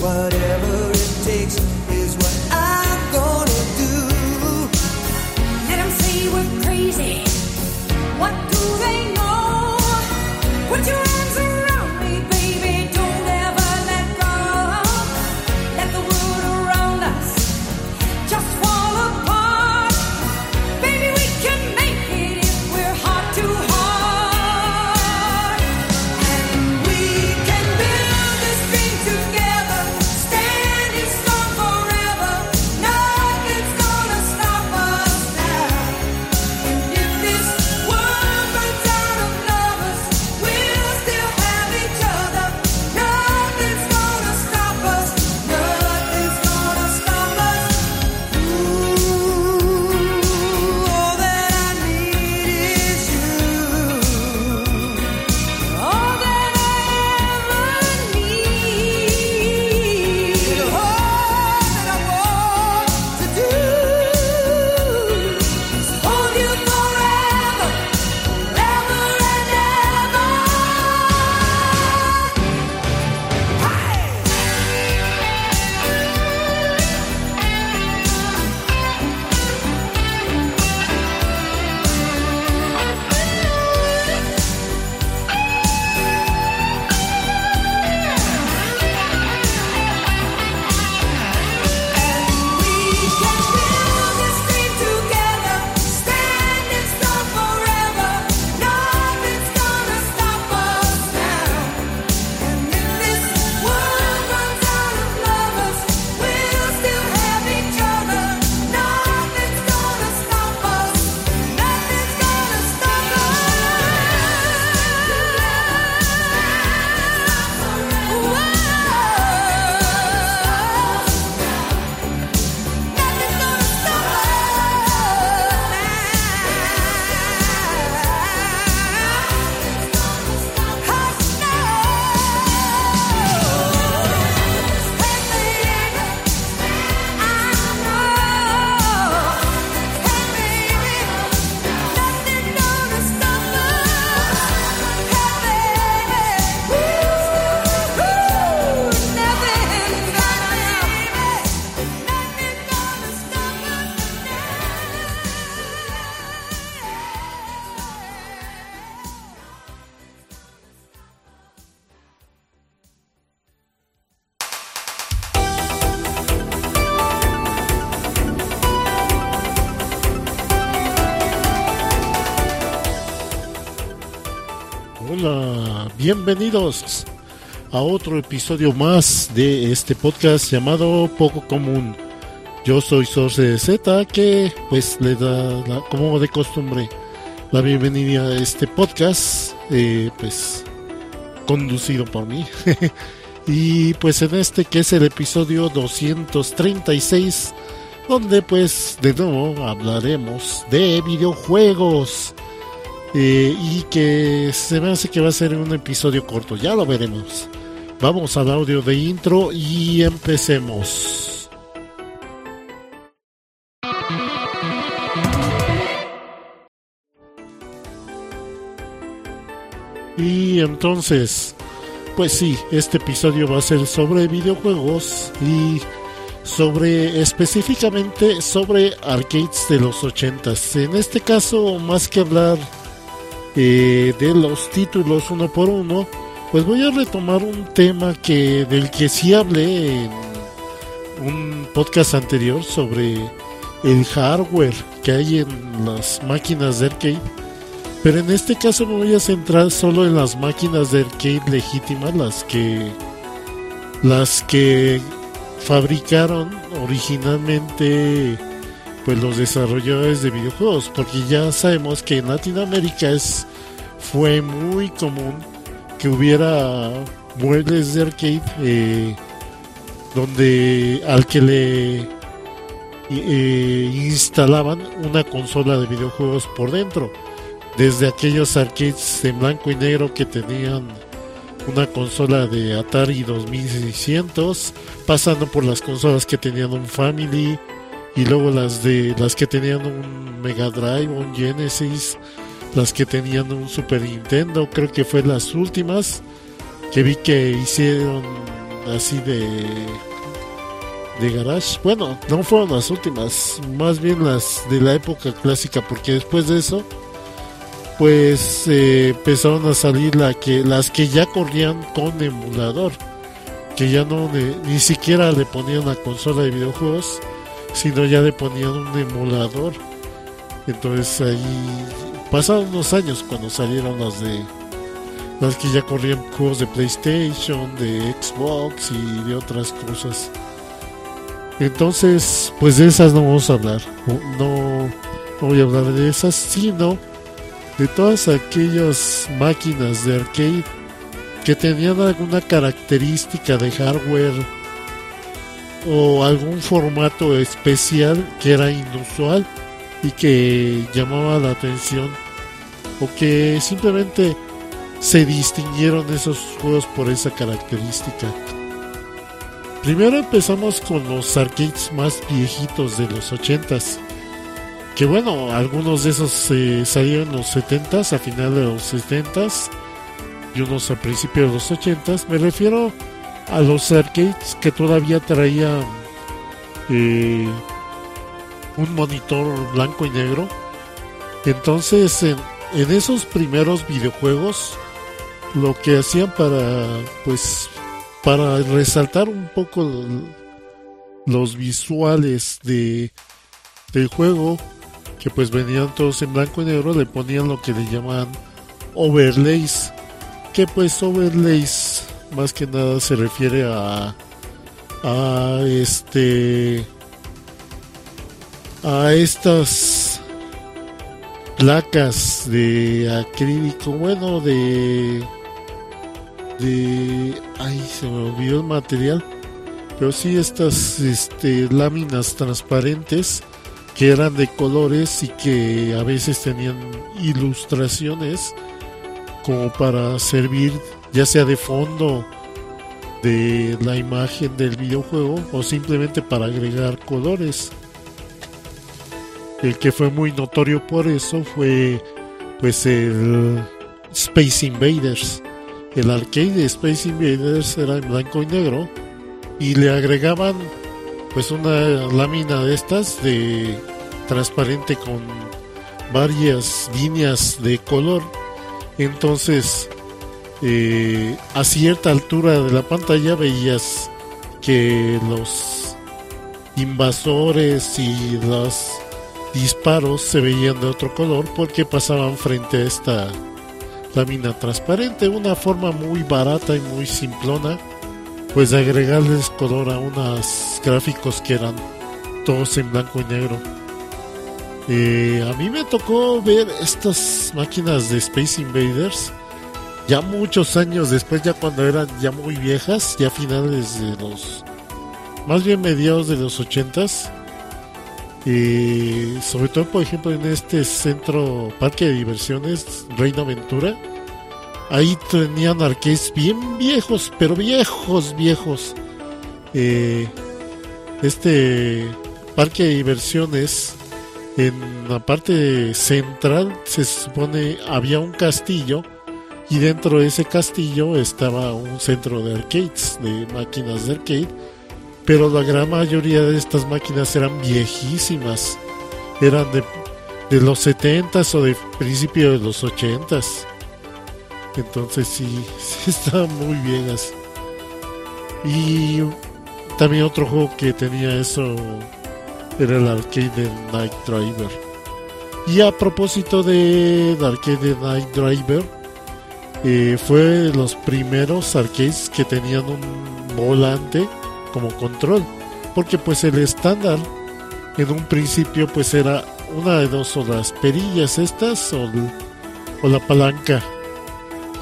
What bienvenidos a otro episodio más de este podcast llamado Poco Común. Yo soy Sorce Z, que pues le da, la, como de costumbre, la bienvenida a este podcast, eh, pues conducido por mí. y pues en este que es el episodio 236, donde pues de nuevo hablaremos de videojuegos eh, y que se me hace que va a ser un episodio corto, ya lo veremos. Vamos al audio de intro y empecemos. Y entonces, pues sí, este episodio va a ser sobre videojuegos y sobre específicamente sobre arcades de los 80s. En este caso, más que hablar eh, de los títulos uno por uno, pues voy a retomar un tema que del que sí hablé en un podcast anterior sobre el hardware que hay en las máquinas de arcade. Pero en este caso me voy a centrar solo en las máquinas de arcade legítimas, las que las que fabricaron originalmente pues los desarrolladores de videojuegos, porque ya sabemos que en Latinoamérica es fue muy común que hubiera muebles de arcade eh, donde al que le eh, instalaban una consola de videojuegos por dentro. Desde aquellos arcades en blanco y negro que tenían una consola de Atari 2600, pasando por las consolas que tenían un Family y luego las de las que tenían un Mega Drive, un Genesis, las que tenían un Super Nintendo, creo que fue las últimas que vi que hicieron así de de garage. Bueno, no fueron las últimas, más bien las de la época clásica, porque después de eso, pues eh, empezaron a salir la que, las que ya corrían con emulador, que ya no ni siquiera le ponían la consola de videojuegos, sino ya le ponían un emulador. Entonces ahí pasaron unos años cuando salieron las de las que ya corrían juegos de PlayStation, de Xbox y de otras cosas. Entonces, pues de esas no vamos a hablar. No, no voy a hablar de esas, sino de todas aquellas máquinas de arcade que tenían alguna característica de hardware o algún formato especial que era inusual y que llamaba la atención o que simplemente se distinguieron esos juegos por esa característica. Primero empezamos con los arcades más viejitos de los 80s. Que bueno, algunos de esos eh, salieron en los 70s, a final de los 70s y unos a principios de los 80s. Me refiero los arcades que todavía traían eh, un monitor blanco y negro. Entonces, en, esos primeros videojuegos, lo que hacían para, pues, para resaltar un poco los visuales de del juego, que pues venían todos en blanco y negro, le ponían lo que le llaman overlays, que pues overlays más que nada se refiere a a este a estas placas de acrílico, bueno, de de ay, se me olvidó el material, pero sí estas este láminas transparentes que eran de colores y que a veces tenían ilustraciones como para servir ya sea de fondo de la imagen del videojuego o simplemente para agregar colores. El que fue muy notorio por eso fue pues el Space Invaders. El arcade de Space Invaders era en blanco y negro y le agregaban pues una lámina de estas de transparente con varias líneas de color. Entonces eh, a cierta altura de la pantalla veías que los invasores y los disparos se veían de otro color porque pasaban frente a esta lámina transparente, una forma muy barata y muy simplona, pues de agregarles color a unos gráficos que eran todos en blanco y negro. Eh, a mí me tocó ver estas máquinas de Space Invaders ya muchos años después, ya cuando eran ya muy viejas, ya finales de los, más bien mediados de los ochentas, y sobre todo por ejemplo en este centro parque de diversiones Reina Aventura, ahí tenían arcades bien viejos, pero viejos, viejos. Eh, este parque de diversiones en la parte central se supone había un castillo Y dentro de ese castillo estaba un centro de arcades, de máquinas de arcade, pero la gran mayoría de estas máquinas eran viejísimas, eran de, de los 70s o de principio de los 80s. Entonces sí, sí estaban muy viejas. Y también otro juego que tenía eso era el arcade de Night Driver. Y a propósito de el arcade de Night Driver, fue los primeros arcades que tenían un volante como control. Porque pues el estándar en un principio pues era una de dos o las perillas estas o, o la palanca,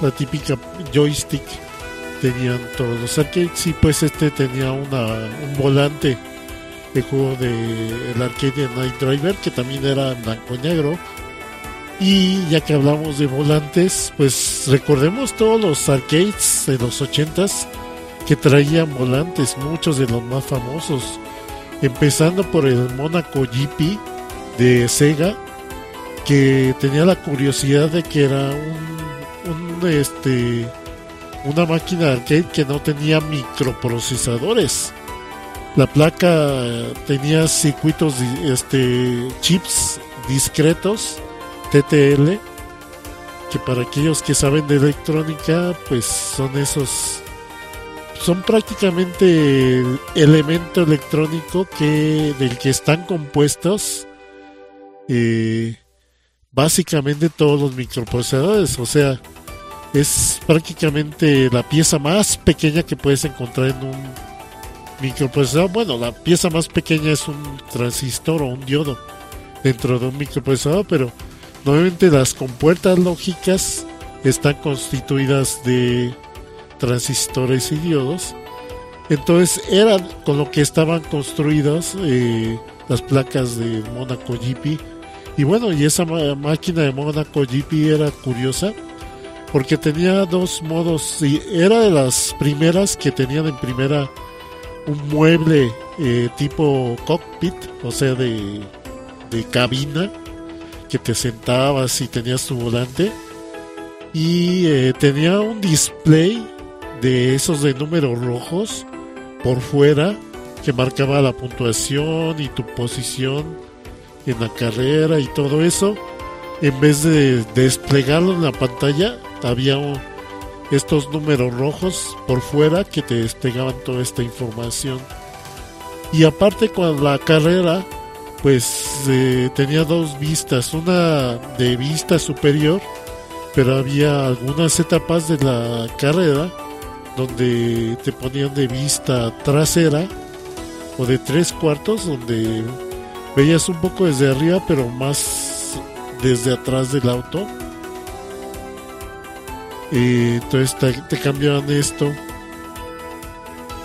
la típica joystick tenían todos los arcades y pues este tenía una, un volante de juego de el arcade de Night Driver que también era blanco y negro y ya que hablamos de volantes pues recordemos todos los arcades de los 80s que traían volantes muchos de los más famosos empezando por el Monaco GP de Sega que tenía la curiosidad de que era un, un este una máquina de arcade que no tenía microprocesadores. La placa tenía circuitos, este, chips discretos, TTL, que para aquellos que saben de electrónica, pues son esos, son prácticamente el elemento electrónico que, del que están compuestos, eh, básicamente todos los microprocesadores, o sea, es prácticamente la pieza más pequeña que puedes encontrar en un microprocesador. Bueno, la pieza más pequeña es un transistor o un diodo dentro de un microprocesador, pero normalmente las compuertas lógicas están constituidas de transistores y diodos. Entonces eran con lo que estaban construidas eh, las placas de Monaco GP. Y bueno, y esa máquina de Monaco GP era curiosa porque tenía dos modos y era de las primeras que tenían en primera un mueble eh, tipo cockpit, o sea, de, de cabina, que te sentabas y tenías tu volante. Y eh, tenía un display de esos de números rojos por fuera que marcaba la puntuación y tu posición en la carrera y todo eso. En vez de desplegarlo en la pantalla, había estos números rojos por fuera que te desplegaban toda esta información. Y aparte con la carrera, pues eh, tenía dos vistas, una de vista superior, pero había algunas etapas de la carrera donde te ponían de vista trasera o de tres cuartos, donde veías un poco desde arriba, pero más desde atrás del auto. Eh, entonces te, te cambiaban esto.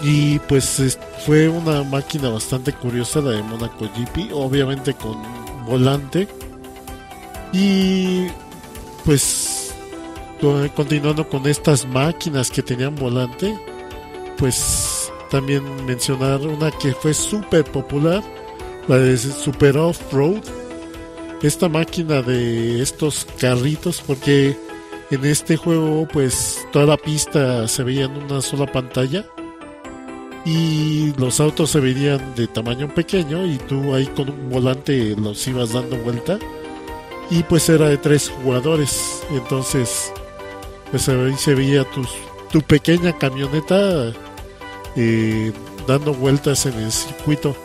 Y pues es- fue una máquina bastante curiosa la de Monaco GP, obviamente con volante. Y pues co- continuando con estas máquinas que tenían volante, pues también mencionar una que fue súper popular, la de Super Off-Road. Esta máquina de estos carritos, porque en este juego pues toda la pista se veía en una sola pantalla y los autos se veían de tamaño pequeño y tú ahí con un volante los ibas dando vuelta. Y pues era de tres jugadores. Entonces pues ahí se veía tus, tu pequeña camioneta eh, dando vueltas en el circuito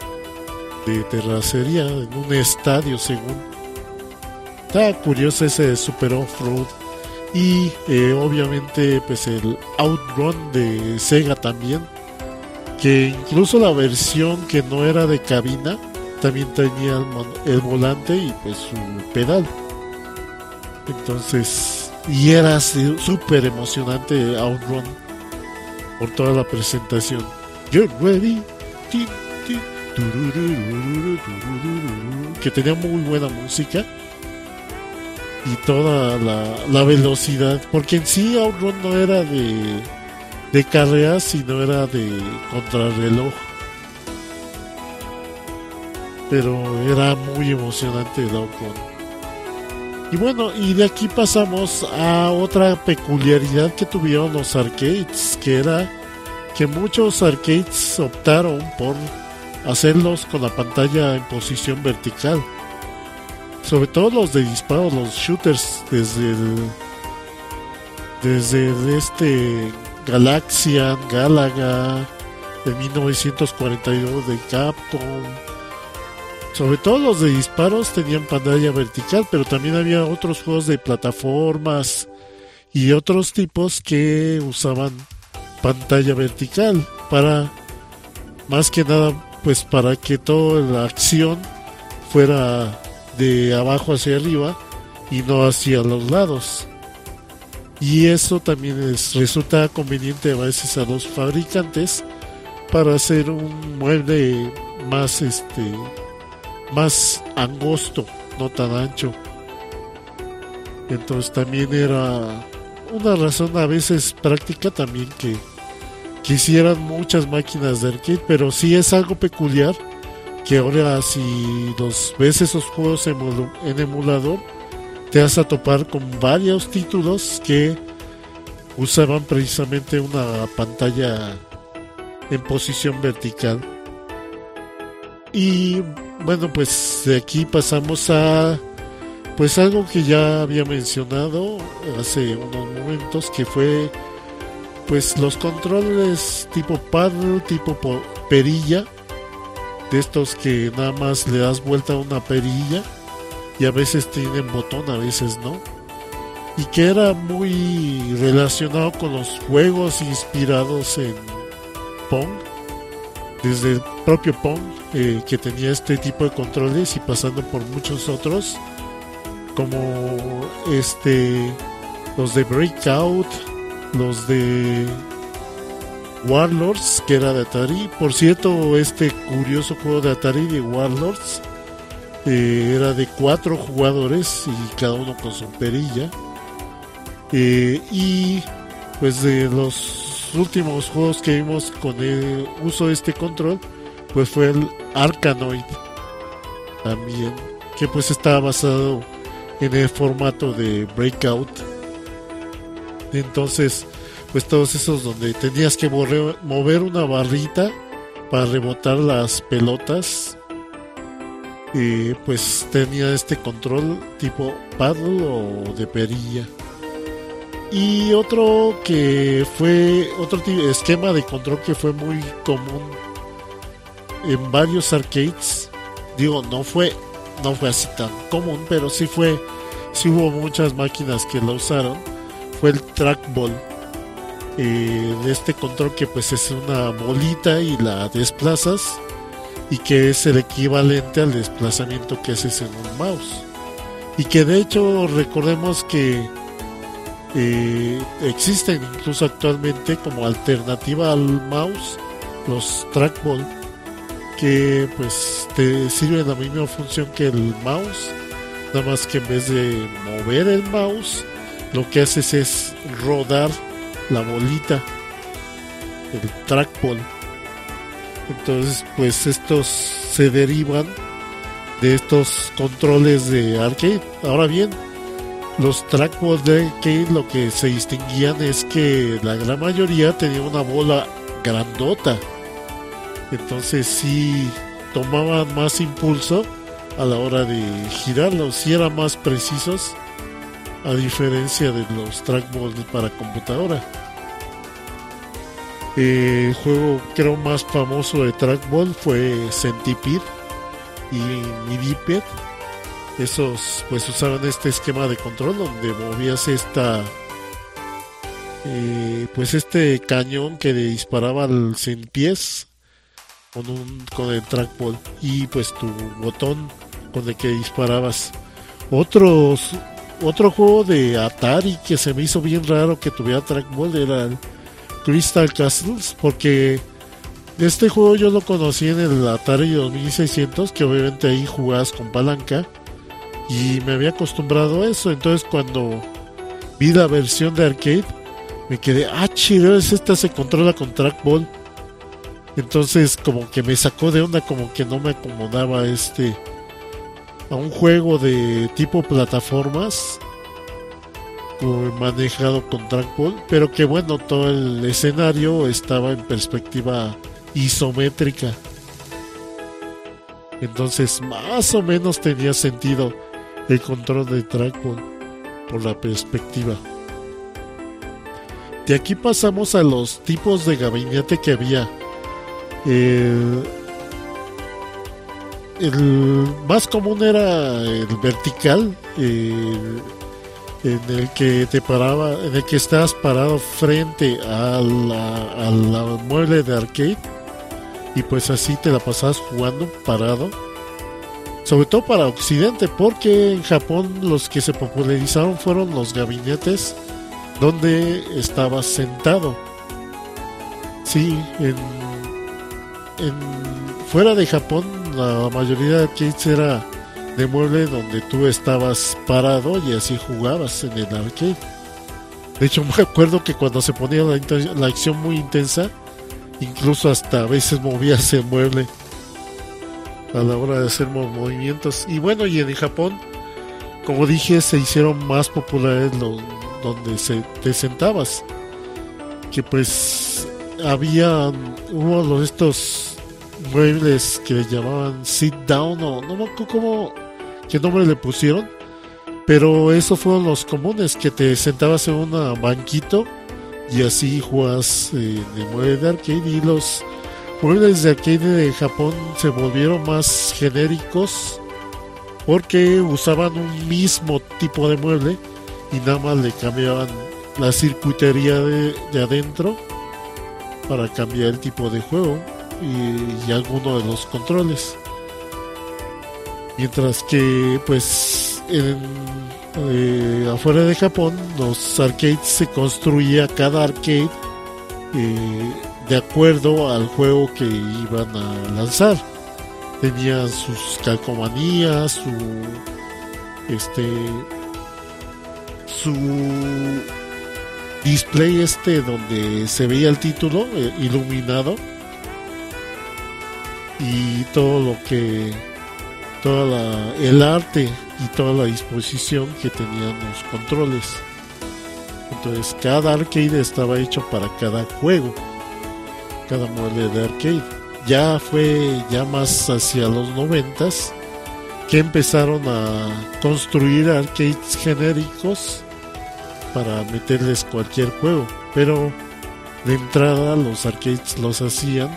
de terracería en un estadio según. Está curioso ese super off-road. Y eh, obviamente pues el outrun de Sega también que incluso la versión que no era de cabina también tenía el, volante y pues su pedal. Entonces y era súper emocionante outrun por toda la presentación. Get ready que tenía muy buena música y toda la, la velocidad porque en sí outrun no era de de carreras sino era de contrarreloj pero era muy emocionante el outrun Y bueno, y de aquí pasamos a otra peculiaridad que tuvieron los arcades, que era que muchos arcades optaron por hacerlos con la pantalla en posición vertical. Sobre todo los de disparo, los shooters desde el, desde este Galaxian, Galaga de 1942 de Capcom. Sobre todo los de disparos tenían pantalla vertical, pero también había otros juegos de plataformas y otros tipos que usaban pantalla vertical para más que nada pues para que toda la acción fuera de abajo hacia arriba y no hacia los lados y eso también es, resulta conveniente a veces a los fabricantes para hacer un mueble más este más angosto no tan ancho. Entonces también era una razón a veces práctica también que quisieran muchas máquinas de arcade, pero sí es algo peculiar que ahora si los ves esos juegos en emulador, te vas a topar con varios títulos que usaban precisamente una pantalla en posición vertical. Y bueno, pues de aquí pasamos a pues algo que ya había mencionado hace unos momentos que fue pues los controles tipo paddle, tipo po- perilla, de estos que nada más le das vuelta a una perilla y a veces tienen botón, a veces no. Y que era muy relacionado con los juegos inspirados en Pong, desde el propio Pong, eh, que tenía este tipo de controles y pasando por muchos otros, como este, los de Breakout, los de Warlords, que era de Atari. Por cierto, este curioso juego de Atari de Warlords eh, era de cuatro jugadores y cada uno con su perilla. Eh, y pues de los últimos juegos que vimos con el uso de este control, pues fue el Arkanoid también, que pues estaba basado en el formato de Breakout. Entonces, pues todos esos donde tenías que mover una barrita para rebotar las pelotas, pues tenía este control tipo paddle o de perilla. Y otro que fue otro esquema de control que fue muy común en varios arcades. Digo, no fue no fue así tan común, pero sí fue sí hubo muchas máquinas que lo usaron. Fue el trackball. Eh, de este control que pues es una bolita y la desplazas y que es el equivalente al desplazamiento que haces en un mouse. Y que de hecho recordemos que eh, existen incluso actualmente como alternativa al mouse los trackball que pues te sirven la misma función que el mouse nada más que en vez de mover el mouse lo que haces es rodar la bolita el trackball entonces pues estos se derivan de estos controles de arcade. Ahora bien los trackballs de arcade lo que se distinguían es que la gran mayoría tenía una bola grandota. Entonces sí tomaban más impulso a la hora de girarlos, sí eran más precisos a diferencia de los trackballs para computadora. Eh, el juego creo más famoso de trackball fue Centipede y Midiped. Esos pues usaban este esquema de control donde movías esta eh, pues este cañón que disparaba al sin pies con un con el trackball y pues tu botón con el que disparabas otros otro juego de Atari que se me hizo bien raro que tuviera trackball era el Crystal Castles porque este juego yo lo conocí en el Atari 2600 que obviamente ahí jugabas con palanca y me había acostumbrado a eso. Entonces cuando vi la versión de arcade me quedé ah chido es esta se controla con trackball entonces como que me sacó de onda, como que no me acomodaba este a un juego de tipo plataformas manejado con trackball, pero que bueno, todo el escenario estaba en perspectiva isométrica. Entonces, más o menos tenía sentido el control de trackball por la perspectiva. De aquí pasamos a los tipos de gabinete que había. El, el más común era el vertical, el- en el que te paraba, en el que estabas parado frente a la, mueble de arcade y pues así te la pasabas jugando parado. Sobre todo para Occidente, porque en Japón los que se popularizaron fueron los gabinetes donde estabas sentado. Sí, en, en- fuera de Japón la mayoría de arcades era de mueble donde tú estabas parado y así jugabas en el arcade. De hecho me acuerdo que cuando se ponía la, la acción muy intensa, incluso hasta a veces movías el mueble a la hora de hacer mo- movimientos. Y bueno, y en Japón, como dije, se hicieron más populares los donde se, te sentabas. Que pues había uno de estos muebles que llamaban sit down o no me acuerdo cómo, qué nombre le pusieron. Pero esos fueron los comunes, que te sentabas en un banquito y así jugas eh, el mueble de arcade y los muebles de arcade de Japón se volvieron más genéricos porque usaban un mismo tipo de mueble y nada más le cambiaban la circuitería de, de adentro para cambiar el tipo de juego y alguno de los controles. Mientras que, pues, en, eh, afuera de Japón, los arcades se construía cada arcade eh, de acuerdo al juego que iban a lanzar. Tenían sus calcomanías, su este su display este donde se veía el título eh, iluminado y todo lo que toda la, el arte y toda la disposición que tenían los controles. Entonces cada arcade estaba hecho para cada juego cada mueble de arcade. Ya fue ya más hacia los noventas que empezaron a construir arcades genéricos para meterles cualquier juego pero de entrada los arcades los hacían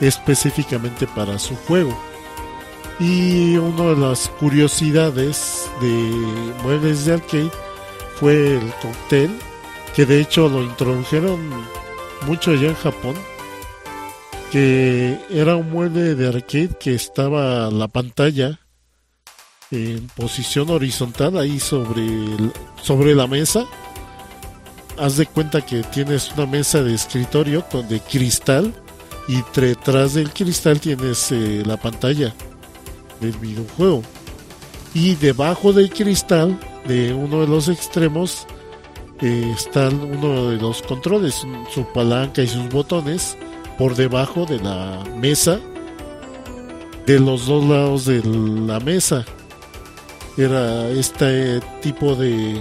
específicamente para su juego y una de las curiosidades de muebles de arcade fue el cóctel que de hecho lo introdujeron mucho allá en Japón que era un mueble de arcade que estaba la pantalla en posición horizontal ahí sobre sobre la mesa. Haz de cuenta que tienes una mesa de escritorio con de cristal y detrás del cristal tienes eh, la pantalla del videojuego. Y debajo del cristal de uno de los extremos eh, están uno de los controles su palanca y sus botones por debajo de la mesa de los dos lados de la mesa. Era este tipo de,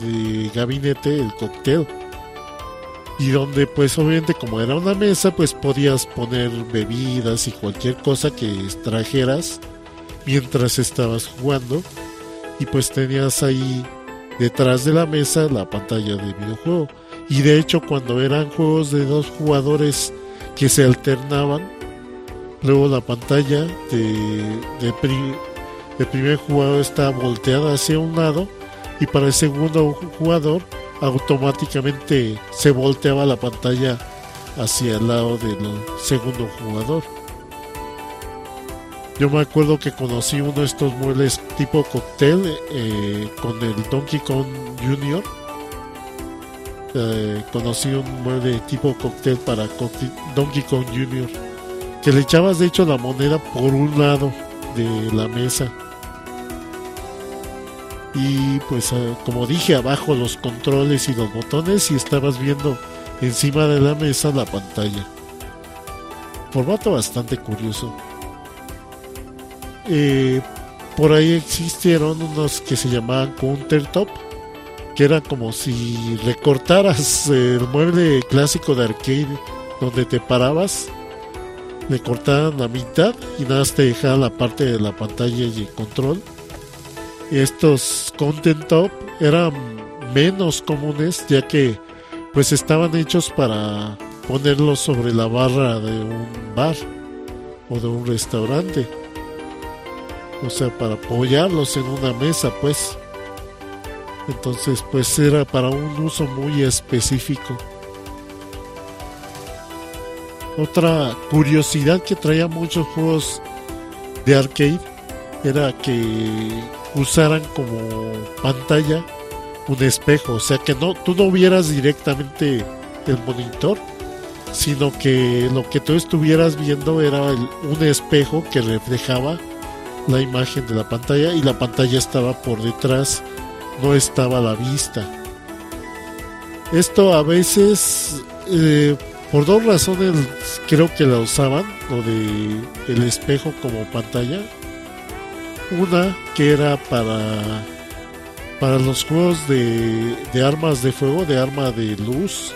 de gabinete el cóctel. Y donde pues obviamente como era una mesa pues podías poner bebidas y cualquier cosa que trajeras mientras estabas jugando y pues tenías ahí detrás de la mesa la pantalla de videojuego y de hecho cuando eran juegos de dos jugadores que se alternaban luego la pantalla de, de, pri- de primer jugador está volteada hacia un lado y para el segundo jugador automáticamente se volteaba la pantalla hacia el lado del segundo jugador. Yo me acuerdo que conocí uno de estos muebles tipo cóctel eh, con el Donkey Kong Jr. Eh, conocí un mueble tipo cóctel para Donkey Kong Jr. Que le echabas de hecho la moneda por un lado de la mesa. Y pues eh, como dije abajo los controles y los botones y estabas viendo encima de la mesa la pantalla. Formato bastante curioso. Eh, por ahí existieron unos que se llamaban countertop, que era como si recortaras el mueble clásico de arcade donde te parabas, le cortaban la mitad y nada más te dejaban la parte de la pantalla y el control. Estos content top eran menos comunes ya que pues estaban hechos para ponerlos sobre la barra de un bar o de un restaurante. O sea, para apoyarlos en una mesa, pues. Entonces, pues era para un uso muy específico. Otra curiosidad que traía muchos juegos de arcade era que usaran como pantalla un espejo, o sea que no tú no vieras directamente el monitor, sino que lo que tú estuvieras viendo era el- un espejo que reflejaba la imagen de la pantalla y la pantalla estaba por detrás, no estaba a la vista. Esto a veces, eh, por dos razones, creo que la usaban, lo de el espejo como pantalla. Una que era para para los juegos de, de armas de fuego, de arma de luz,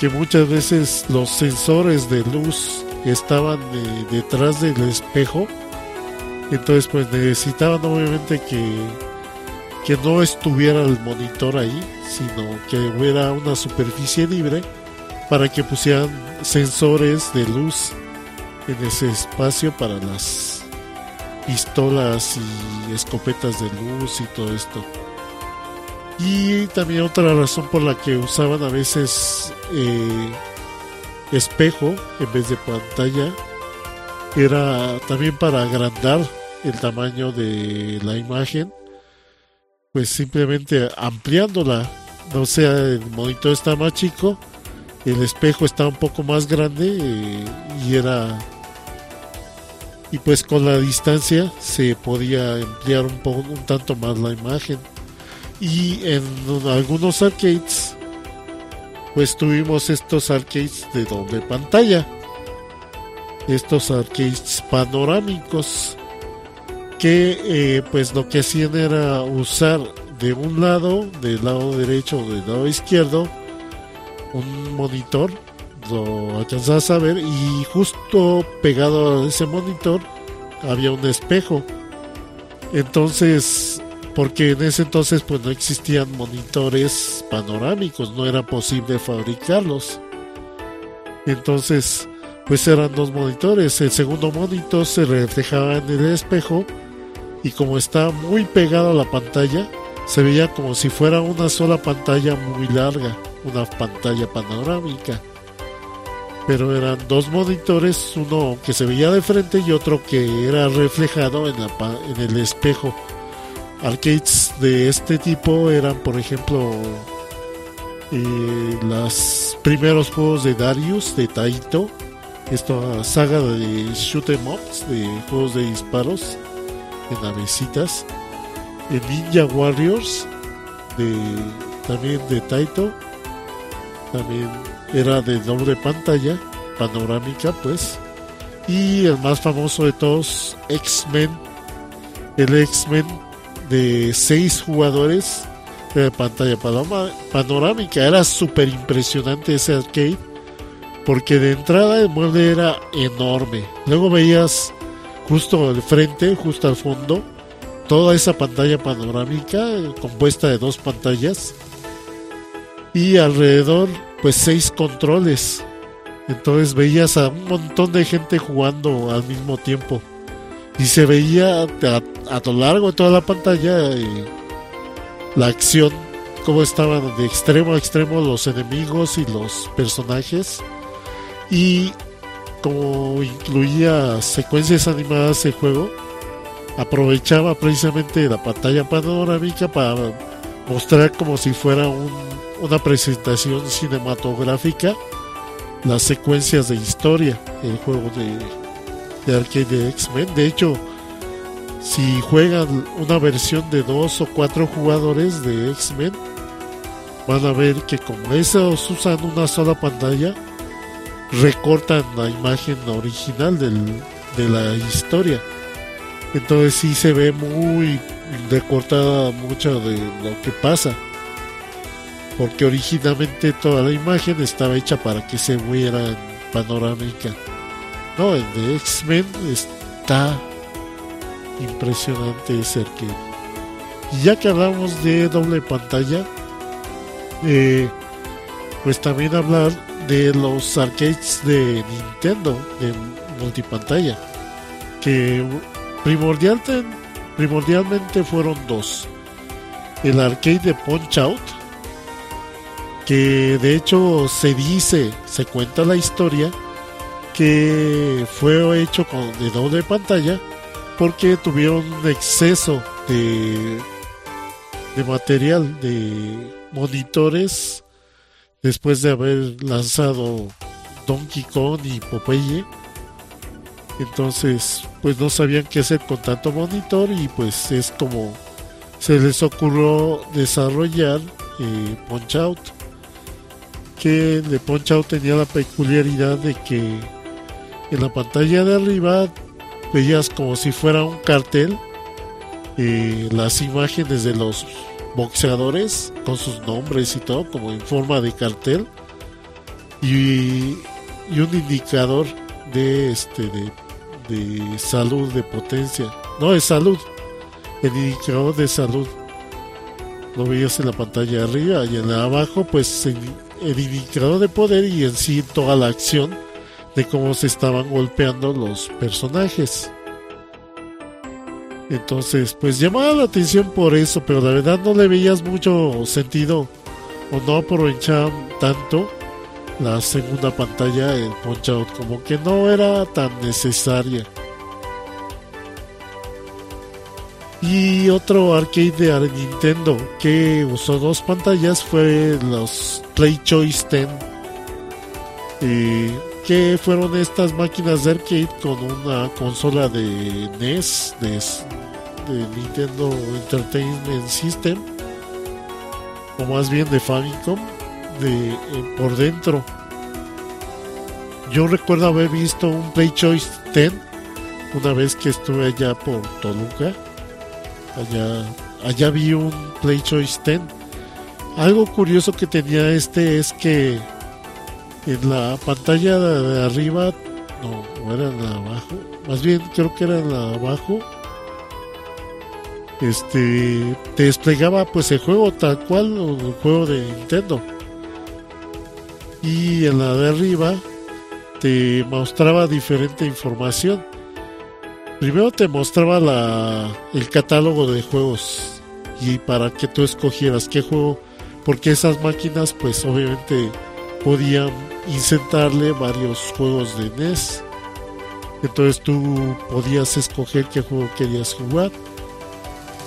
que muchas veces los sensores de luz estaban eh, detrás del espejo, entonces pues necesitaban obviamente que, que no estuviera el monitor ahí, sino que hubiera una superficie libre para que pusieran sensores de luz en ese espacio para las pistolas y escopetas de luz y todo esto. Y también otra razón por la que usaban a veces eh, espejo en vez de pantalla era también para agrandar el tamaño de la imagen, pues simplemente ampliándola. O sea, el monitor está más chico, el espejo está un poco más grande eh, y era y pues con la distancia se podía ampliar un poco un tanto más la imagen y en algunos arcades pues tuvimos estos arcades de doble pantalla estos arcades panorámicos que eh, pues lo que hacían era usar de un lado del lado derecho o del lado izquierdo un monitor lo alcanzabas a ver y justo pegado a ese monitor había un espejo. Entonces, porque en ese entonces pues no existían monitores panorámicos, no era posible fabricarlos. Entonces, pues eran dos monitores. El segundo monitor se reflejaba en el espejo y como estaba muy pegado a la pantalla, se veía como si fuera una sola pantalla muy larga, una pantalla panorámica pero eran dos monitores, uno que se veía de frente y otro que era reflejado en el espejo. Arcades de este tipo eran, por ejemplo, eh, los primeros juegos de Darius, de Taito, esta saga de shoot 'em ups, de juegos de disparos en navecitas, el Ninja Warriors, de, también de Taito, también era de doble pantalla, panorámica pues. Y el más famoso de todos, X-Men. El X-Men de seis jugadores de pantalla panoma- panorámica. Era súper impresionante ese arcade. Porque de entrada el mueble era enorme. Luego veías justo al frente, justo al fondo, toda esa pantalla panorámica eh, compuesta de dos pantallas. Y alrededor pues seis controles. Entonces veías a un montón de gente jugando al mismo tiempo. Y se veía a, lo largo de toda la pantalla eh, la acción, cómo estaban de extremo a extremo los enemigos y los personajes. Y como incluía secuencias animadas el juego, aprovechaba precisamente la pantalla panorámica para mostrar como si fuera un una presentación cinematográfica las secuencias de historia el juego de, de arcade de X-Men. De hecho si juegan una versión de dos o cuatro jugadores de X-Men van a ver que como esos usan una sola pantalla recortan la imagen original del, de la historia Entonces sí se ve muy recortada mucho de lo que pasa. Porque originalmente toda la imagen estaba hecha para que se viera en panorámica. No, el de X-Men está impresionante ese arcade. Y ya que hablamos de doble pantalla, eh, pues también hablar de los arcades de Nintendo de multipantalla, que primordialmente, primordialmente fueron dos. El arcade de Punch Out, que de hecho se dice, se cuenta la historia, que fue hecho con de doble pantalla porque tuvieron un exceso de, de material, de monitores, después de haber lanzado Donkey Kong y Popeye. Entonces, pues no sabían qué hacer con tanto monitor y pues es como se les ocurrió desarrollar eh, Punch Out. Que de Punch Out tenía la peculiaridad de que en la pantalla de arriba veías como si fuera un cartel eh, las imágenes de los boxeadores con sus nombres y todo como en forma de cartel y, y un indicador de este de, de salud de potencia. No de salud. El indicador de salud. Lo veías en la pantalla arriba y en la abajo pues el, el indicador de poder y en sí toda la acción de cómo se estaban golpeando los personajes. Entonces, pues llamaba la atención por eso, pero la verdad no le veías mucho sentido o no aprovechaban tanto la segunda pantalla, el Punch Out, como que no era tan necesaria. Y otro arcade de Nintendo que usó dos pantallas fue los Play Choice 10. Eh, que fueron estas máquinas de arcade con una consola de NES, de, de Nintendo Entertainment System, o más bien de Famicom, de, eh, por dentro. Yo recuerdo haber visto un Play Choice 10 una vez que estuve allá por Toluca. Allá, allá vi un Play Choice 10. Algo curioso que tenía este es que en la pantalla de arriba, no, era la abajo, más bien creo que era la de abajo, este, te desplegaba pues el juego tal cual, el juego de Nintendo. Y en la de arriba te mostraba diferente información. Primero te mostraba la, el catálogo de juegos y para que tú escogieras qué juego, porque esas máquinas pues obviamente podían insertarle varios juegos de NES. Entonces tú podías escoger qué juego querías jugar.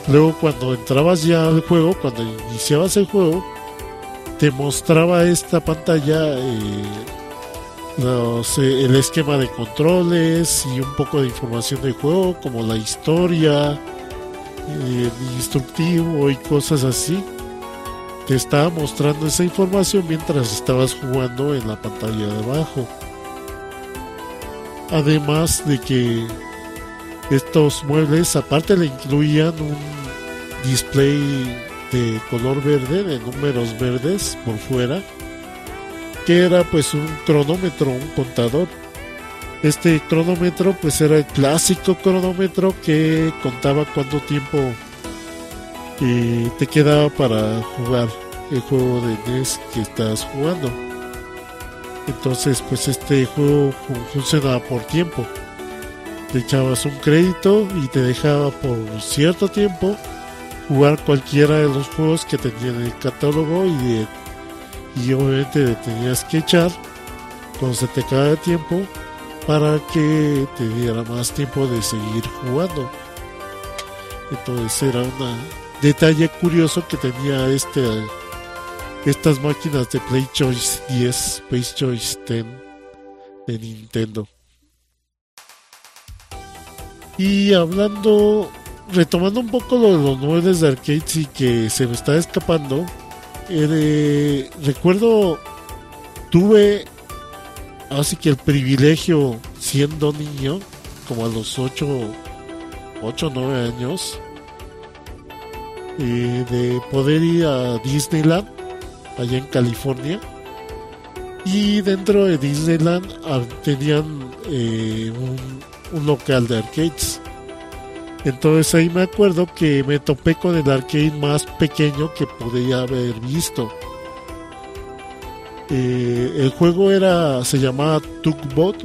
Luego cuando entrabas ya al juego, cuando iniciabas el juego, te mostraba esta pantalla eh, el esquema de controles y un poco de información del juego, como la historia, eh, instructivo y cosas así te estaba mostrando esa información mientras estabas jugando en la pantalla de abajo. Además de que estos muebles aparte le incluían un display de color verde, de números verdes por fuera, que era pues un cronómetro, un contador. Este cronómetro pues era el clásico cronómetro que contaba cuánto tiempo y te quedaba para jugar el juego de NES que estás jugando. Entonces, pues este juego funcionaba por tiempo. Te echabas un crédito y te dejaba por cierto tiempo jugar cualquiera de los juegos que tenían en el catálogo y, y obviamente tenías que echar cuando se te acaba el tiempo para que te diera más tiempo de seguir jugando. Entonces era una detalle curioso que tenía este estas máquinas de Play Choice 10, Play Choice 10 de Nintendo. Y hablando, retomando un poco lo de los muebles de arcades y que se me está escapando, eh, recuerdo, tuve así que el privilegio siendo niño, como a los 8 8 o 9 años, eh, de poder ir a Disneyland, allá en California. Y dentro de Disneyland ah, tenían eh, un, un local de arcades. Entonces ahí me acuerdo que me topé con el arcade más pequeño que podía haber visto. Eh, el juego era se llamaba Tugboat,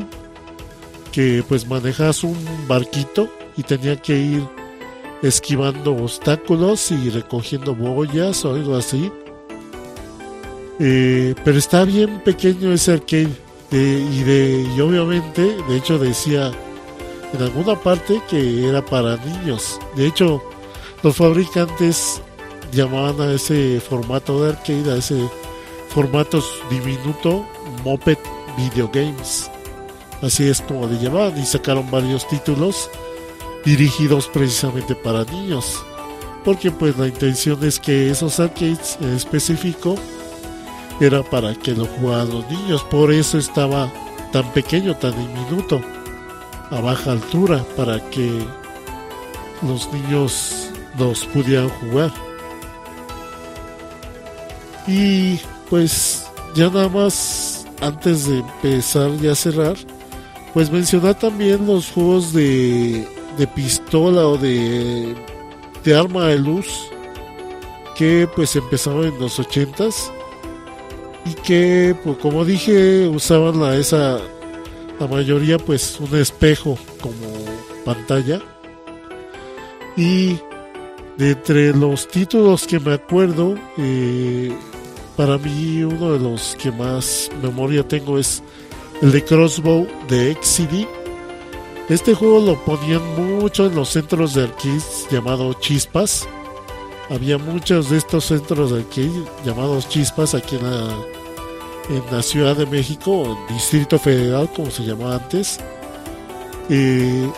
que pues manejas un barquito y tenía que ir esquivando obstáculos y recogiendo boyas o algo así. Eh, pero está bien pequeño ese arcade eh, y de y obviamente de hecho decía en alguna parte que era para niños. De hecho, los fabricantes llamaban a ese formato de arcade, a ese formato diminuto, Moped Video Games. Así es como le llamaban y sacaron varios títulos dirigidos precisamente para niños. Porque pues la intención es que esos arcades en específico era para que lo jugaran los niños. Por eso estaba tan pequeño, tan diminuto a baja altura para que los niños los pudieran jugar. Y pues ya nada más antes de empezar y a cerrar, pues mencionar también los juegos de, de pistola o de, de arma de luz que pues empezaron en los ochentas y que pues como dije usaban la esa la mayoría pues un espejo como pantalla. Y de entre los títulos que me acuerdo eh, para mí uno de los que más memoria tengo es el de Crossbow de XCD este juego lo ponían mucho en los centros de arcades llamados chispas. Había muchos de estos centros de arcade llamados chispas aquí en la en la Ciudad de México, Distrito Federal, como se llamaba antes. Eh,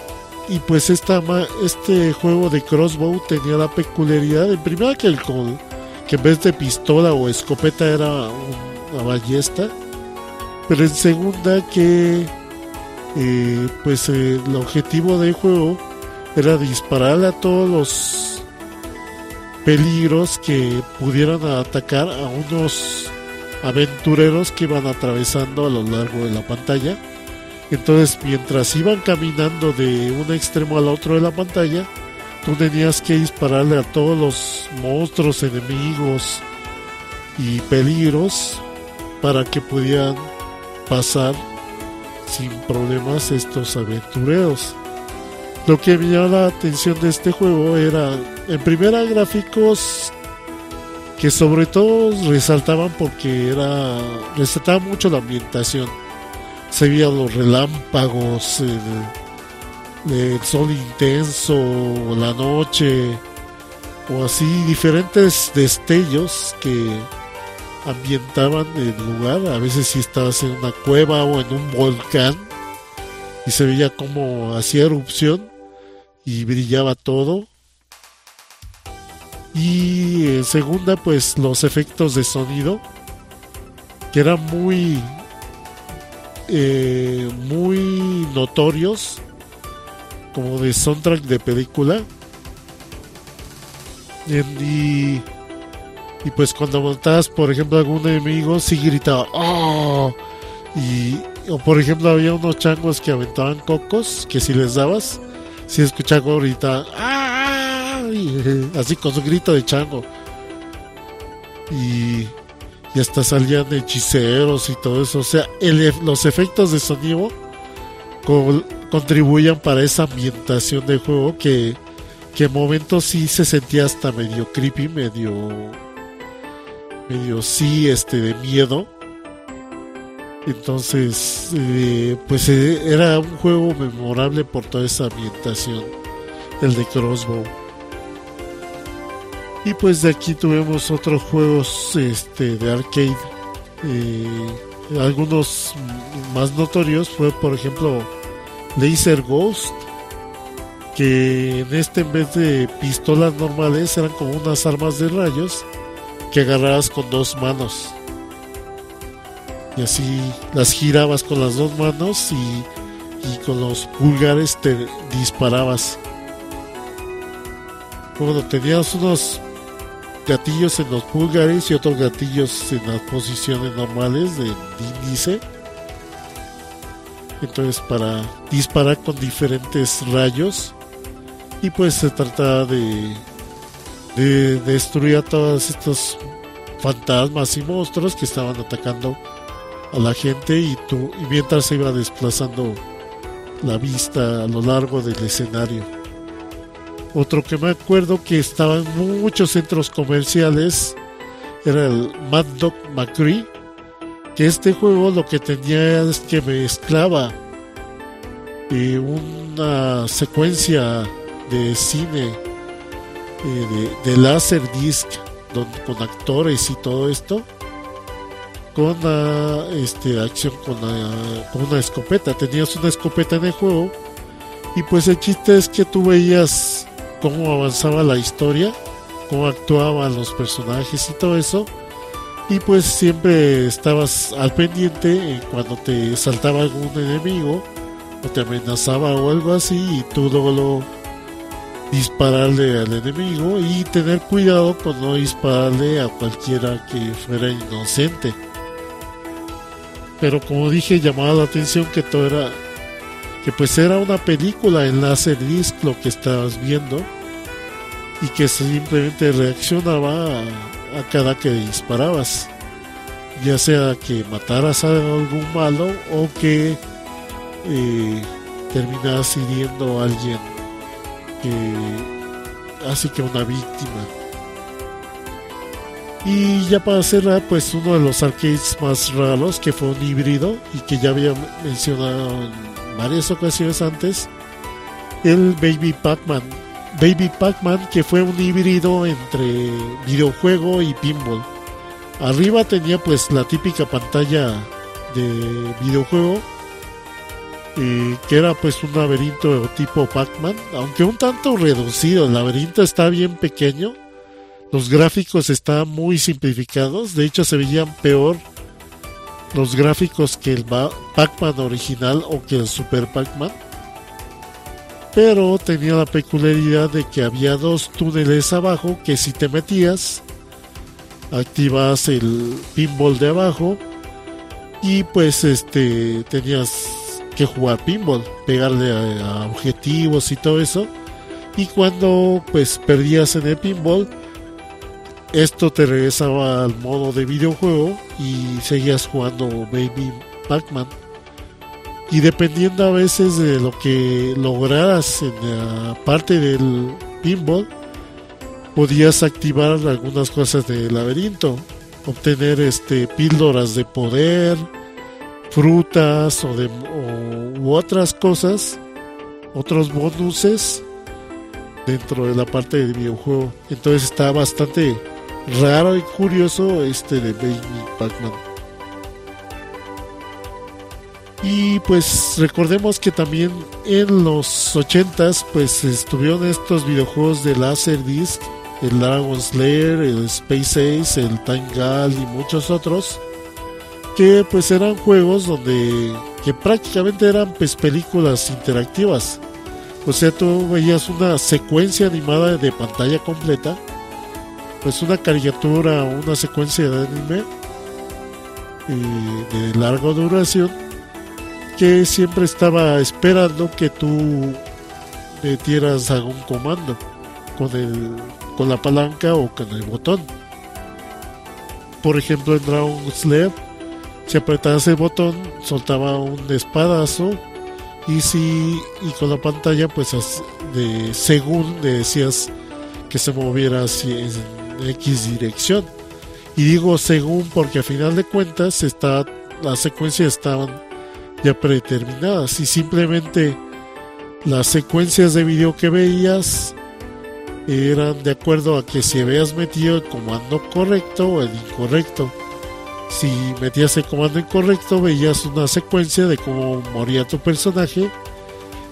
y pues esta, este juego de crossbow tenía la peculiaridad, en primera que, el, que en vez de pistola o escopeta era una ballesta, pero en segunda que eh, pues eh, el objetivo del juego era disparar a todos los peligros que pudieran atacar a unos aventureros que iban atravesando a lo largo de la pantalla. Entonces, mientras iban caminando de un extremo al otro de la pantalla, tú tenías que dispararle a todos los monstruos, enemigos y peligros para que pudieran pasar sin problemas estos aventureros. Lo que me llamaba la atención de este juego era, en primera, gráficos que sobre todo resaltaban porque era resaltaba mucho la ambientación. Se veían los relámpagos el, sol intenso la noche o así diferentes destellos que ambientaban el lugar. A veces si estabas en una cueva o en un volcán y se veía como hacía erupción y brillaba todo y en segunda, pues los efectos de sonido, que eran muy, eh, muy notorios, como de soundtrack de película. Y, y pues cuando montabas, por ejemplo, algún enemigo, sí gritaba, ¡Oh! Y, o por ejemplo, había unos changos que aventaban cocos, que si les dabas, si escuchaba ahorita, ¡Ah! así con su grito de chango. Y, y hasta salían hechiceros y todo eso. O sea, los efectos de sonido contribuían para esa ambientación del juego que, que en momentos sí se sentía hasta medio creepy, medio medio sí este de miedo entonces eh, pues eh, era un juego memorable por toda esa ambientación el de Crossbow y pues de aquí tuvimos otros juegos este, de arcade. Eh, algunos más notorios fue por ejemplo Laser Ghost. Que en este en vez de pistolas normales eran como unas armas de rayos que agarrabas con dos manos. Y así las girabas con las dos manos y, y con los pulgares te disparabas Bueno, tenías unos gatillos en los pulgares y otros gatillos en las posiciones normales de índice. Entonces para disparar con diferentes rayos y pues se trataba de, de destruir a todos estos fantasmas y monstruos que estaban atacando a la gente y, tú, y mientras se iba desplazando la vista a lo largo del escenario. Otro que me acuerdo que estaba en muchos centros comerciales era el Mad Dog McCree, que este juego lo que tenía es que mezclaba eh, una secuencia de cine eh, de, de láser disc con actores y todo esto con la este, acción con, la- con una escopeta. Tenías una escopeta en el juego y pues el chiste es que tú veías cómo avanzaba la historia, cómo actuaban los personajes y todo eso. Y pues siempre estabas al pendiente en cuando te saltaba algún enemigo o te amenazaba o algo así y tú luego dispararle al enemigo y tener cuidado con no dispararle a cualquiera que fuera inocente. Pero como dije, llamaba la atención que todo era que pues era una película en láser disc lo que estabas viendo y que simplemente reaccionaba a, cada que disparabas, ya sea que mataras a algún malo o que eh, terminaras hiriendo a alguien que así que una víctima. Y ya para cerrar, pues uno de los arcades más raros, que fue un híbrido y que ya había mencionado en varias ocasiones antes, el Baby Pac-Man. Baby Pac-Man, que fue un híbrido entre videojuego y pinball. Arriba tenía pues la típica pantalla de videojuego, eh, que era pues un laberinto tipo Pac-Man, aunque un tanto reducido, el laberinto está bien pequeño los gráficos estaban muy simplificados, de hecho se veían peor los gráficos que el Pac-Man original o que el Super Pac-Man. Pero tenía la peculiaridad de que había dos túneles abajo que si te metías, activabas el pinball de abajo y pues este tenías que jugar pinball, pegarle a, a objetivos y todo eso. Y cuando pues perdías en el pinball, esto te regresaba al modo de videojuego y seguías jugando Baby Pac-Man. Y dependiendo a veces de lo que lograras en la parte del pinball, podías activar algunas cosas del laberinto, obtener este píldoras de poder, frutas o de o- u otras cosas, otros bonuses dentro de la parte del videojuego. Entonces está bastante raro y curioso este de Baby Pac-Man. Y pues recordemos que también en los 80s pues estuvieron estos videojuegos de Laserdisc, el Dragon Slayer, el Space Ace, el Time Gal y muchos otros que pues eran juegos donde que prácticamente eran pues películas interactivas. O sea, tú veías una secuencia animada de pantalla completa pues una caricatura o una secuencia de anime de larga duración que siempre estaba esperando que tú metieras algún comando con el con la palanca o con el botón. Por ejemplo, en Dragon Slayer, si apretabas el botón, soltaba un espadazo y si y con la pantalla pues de según decías que se moviera hacia en X dirección. Y digo según porque a final de cuentas está, las secuencias estaban ya predeterminadas y simplemente las secuencias de video que veías eran de acuerdo a que si habías metido el comando correcto o el incorrecto. Si metías el comando incorrecto veías una secuencia de cómo moría tu personaje.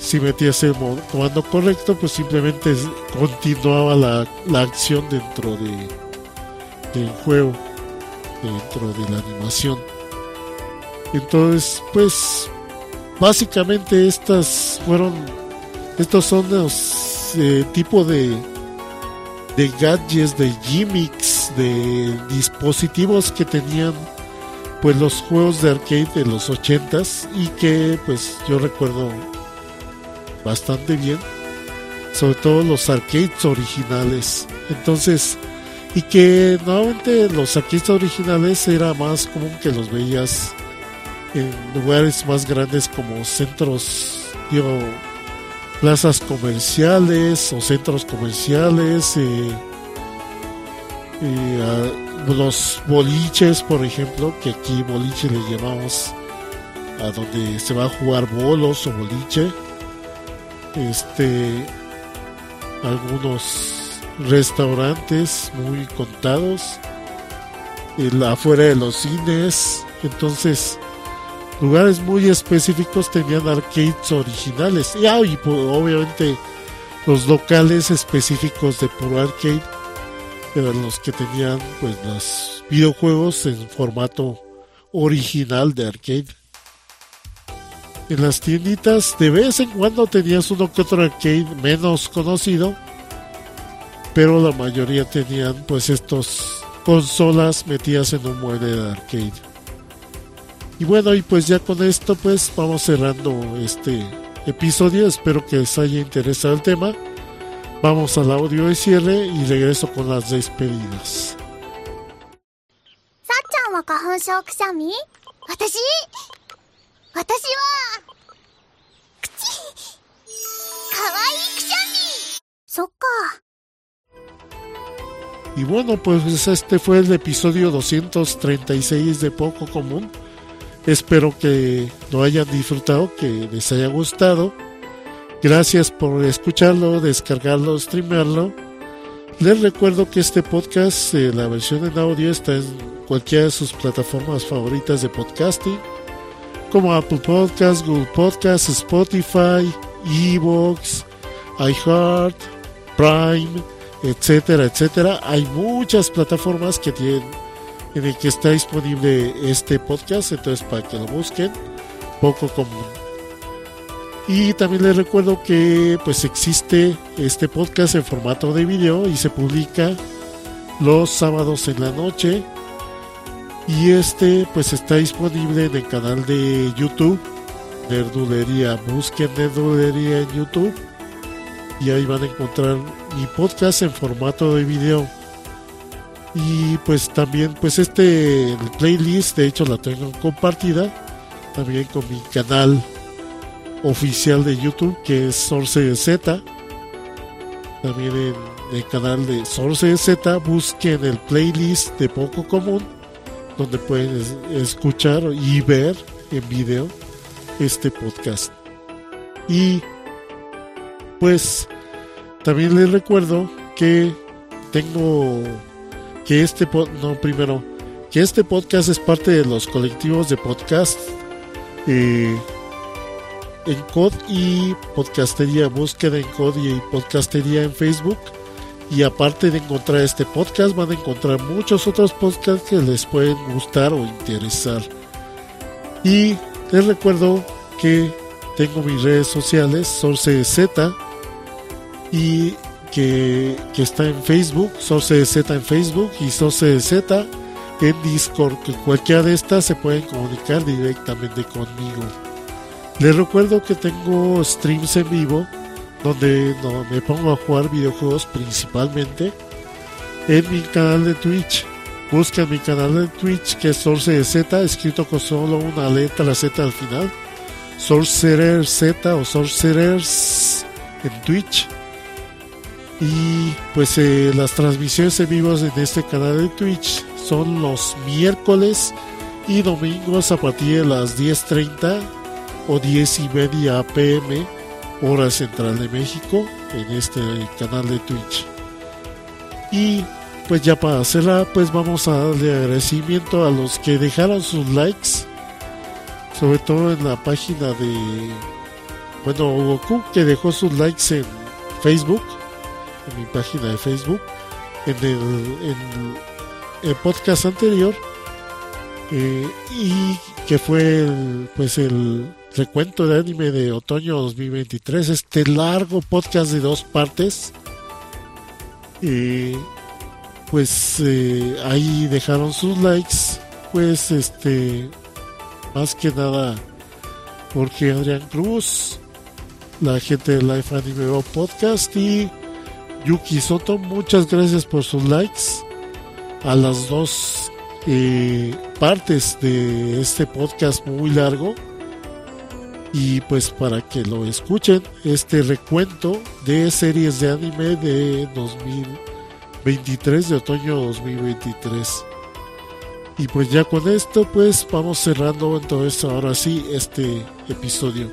Si metías el comando correcto pues simplemente continuaba la, la acción dentro de, del juego, dentro de la animación. Entonces, pues, básicamente estas fueron, estos son los eh, tipo de, de gadgets, de gimmicks, de dispositivos que tenían pues los juegos de arcade de los 80s y que pues yo recuerdo bastante bien, sobre todo los arcades originales. Entonces, y que nuevamente los arcades originales era más común que los veías en lugares más grandes como centros, digo, plazas comerciales o centros comerciales, eh, eh, los boliches, por ejemplo, que aquí boliche le llamamos a donde se va a jugar bolos o boliche, este, algunos restaurantes muy contados, el, afuera de los cines, entonces lugares muy específicos tenían arcades originales. Y, ah, y pues, obviamente los locales específicos de puro arcade eran los que tenían pues los videojuegos en formato original de arcade en las tienditas de vez en cuando tenías uno que otro arcade menos conocido pero la mayoría tenían pues estos consolas metidas en un mueble de arcade y bueno, y pues ya con esto pues vamos cerrando este episodio. Espero que les haya interesado el tema. Vamos al audio de cierre y regreso con las despedidas. 私私は口かわいいくしゃみそっか Y bueno, pues este fue el episodio 236 de Poco Común. Espero que lo hayan disfrutado, que les haya gustado. Gracias por escucharlo, descargarlo, streamearlo. Les recuerdo que este podcast, eh, la versión en audio, está en cualquiera de sus plataformas favoritas de podcasting, como Apple Podcasts, Google Podcasts, Spotify, Evox, iHeart, Prime, etcétera, etcétera. Hay muchas plataformas que tienen en el que está disponible este podcast, entonces para que lo busquen, poco común. Y también les recuerdo que pues existe este podcast en formato de video y se publica los sábados en la noche. Y este pues está disponible en el canal de YouTube, Nerdulería. Busquen Nerdulería en YouTube y ahí van a encontrar mi podcast en formato de video. Y pues también, pues este playlist, de hecho la tengo compartida también con mi canal oficial de YouTube que es Source Z. También en el canal de Source Z busquen el playlist de Poco Común donde pueden es- escuchar y ver en video este podcast. Y pues también les recuerdo que tengo que este no primero que este podcast es parte de los colectivos de podcast eh, en COD y podcastería búsqueda en COD y podcastería en Facebook y aparte de encontrar este podcast van a encontrar muchos otros podcasts que les pueden gustar o interesar y les recuerdo que tengo mis redes sociales SourceZ y que, que está en Facebook, SourceZ en Facebook y SourceZ en Discord, que cualquiera de estas se pueden comunicar directamente conmigo. Les recuerdo que tengo streams en vivo donde me pongo a jugar videojuegos principalmente en mi canal de Twitch. Buscan mi canal de Twitch que es SourceZ, escrito con solo una letra, Z al final. Sorcerer Z o Sorcerers en Twitch. Y pues eh, las transmisiones en vivos en este canal de Twitch son los miércoles y domingos a partir de las 10.30 o 10 y media pm hora central de México en este canal de Twitch. Y pues ya para cerrar pues vamos a darle agradecimiento a los que dejaron sus likes sobre todo en la página de bueno Goku que dejó sus likes en Facebook en mi página de Facebook en el, en el podcast anterior eh, y que fue el, pues el recuento de anime de otoño 2023 este largo podcast de dos partes. Pues eh, ahí dejaron sus likes pues este más que nada Jorge Adrián Cruz la gente de Life Anime World Podcast y Yuki Soto muchas gracias por sus likes a las dos eh, partes de este podcast muy largo y pues para que lo escuchen este recuento de series de anime de 2023 de otoño 2023 y pues ya con esto pues vamos cerrando entonces ahora sí este episodio.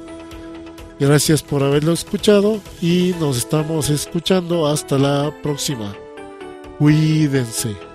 Gracias por haberlo escuchado y nos estamos escuchando hasta la próxima. Cuídense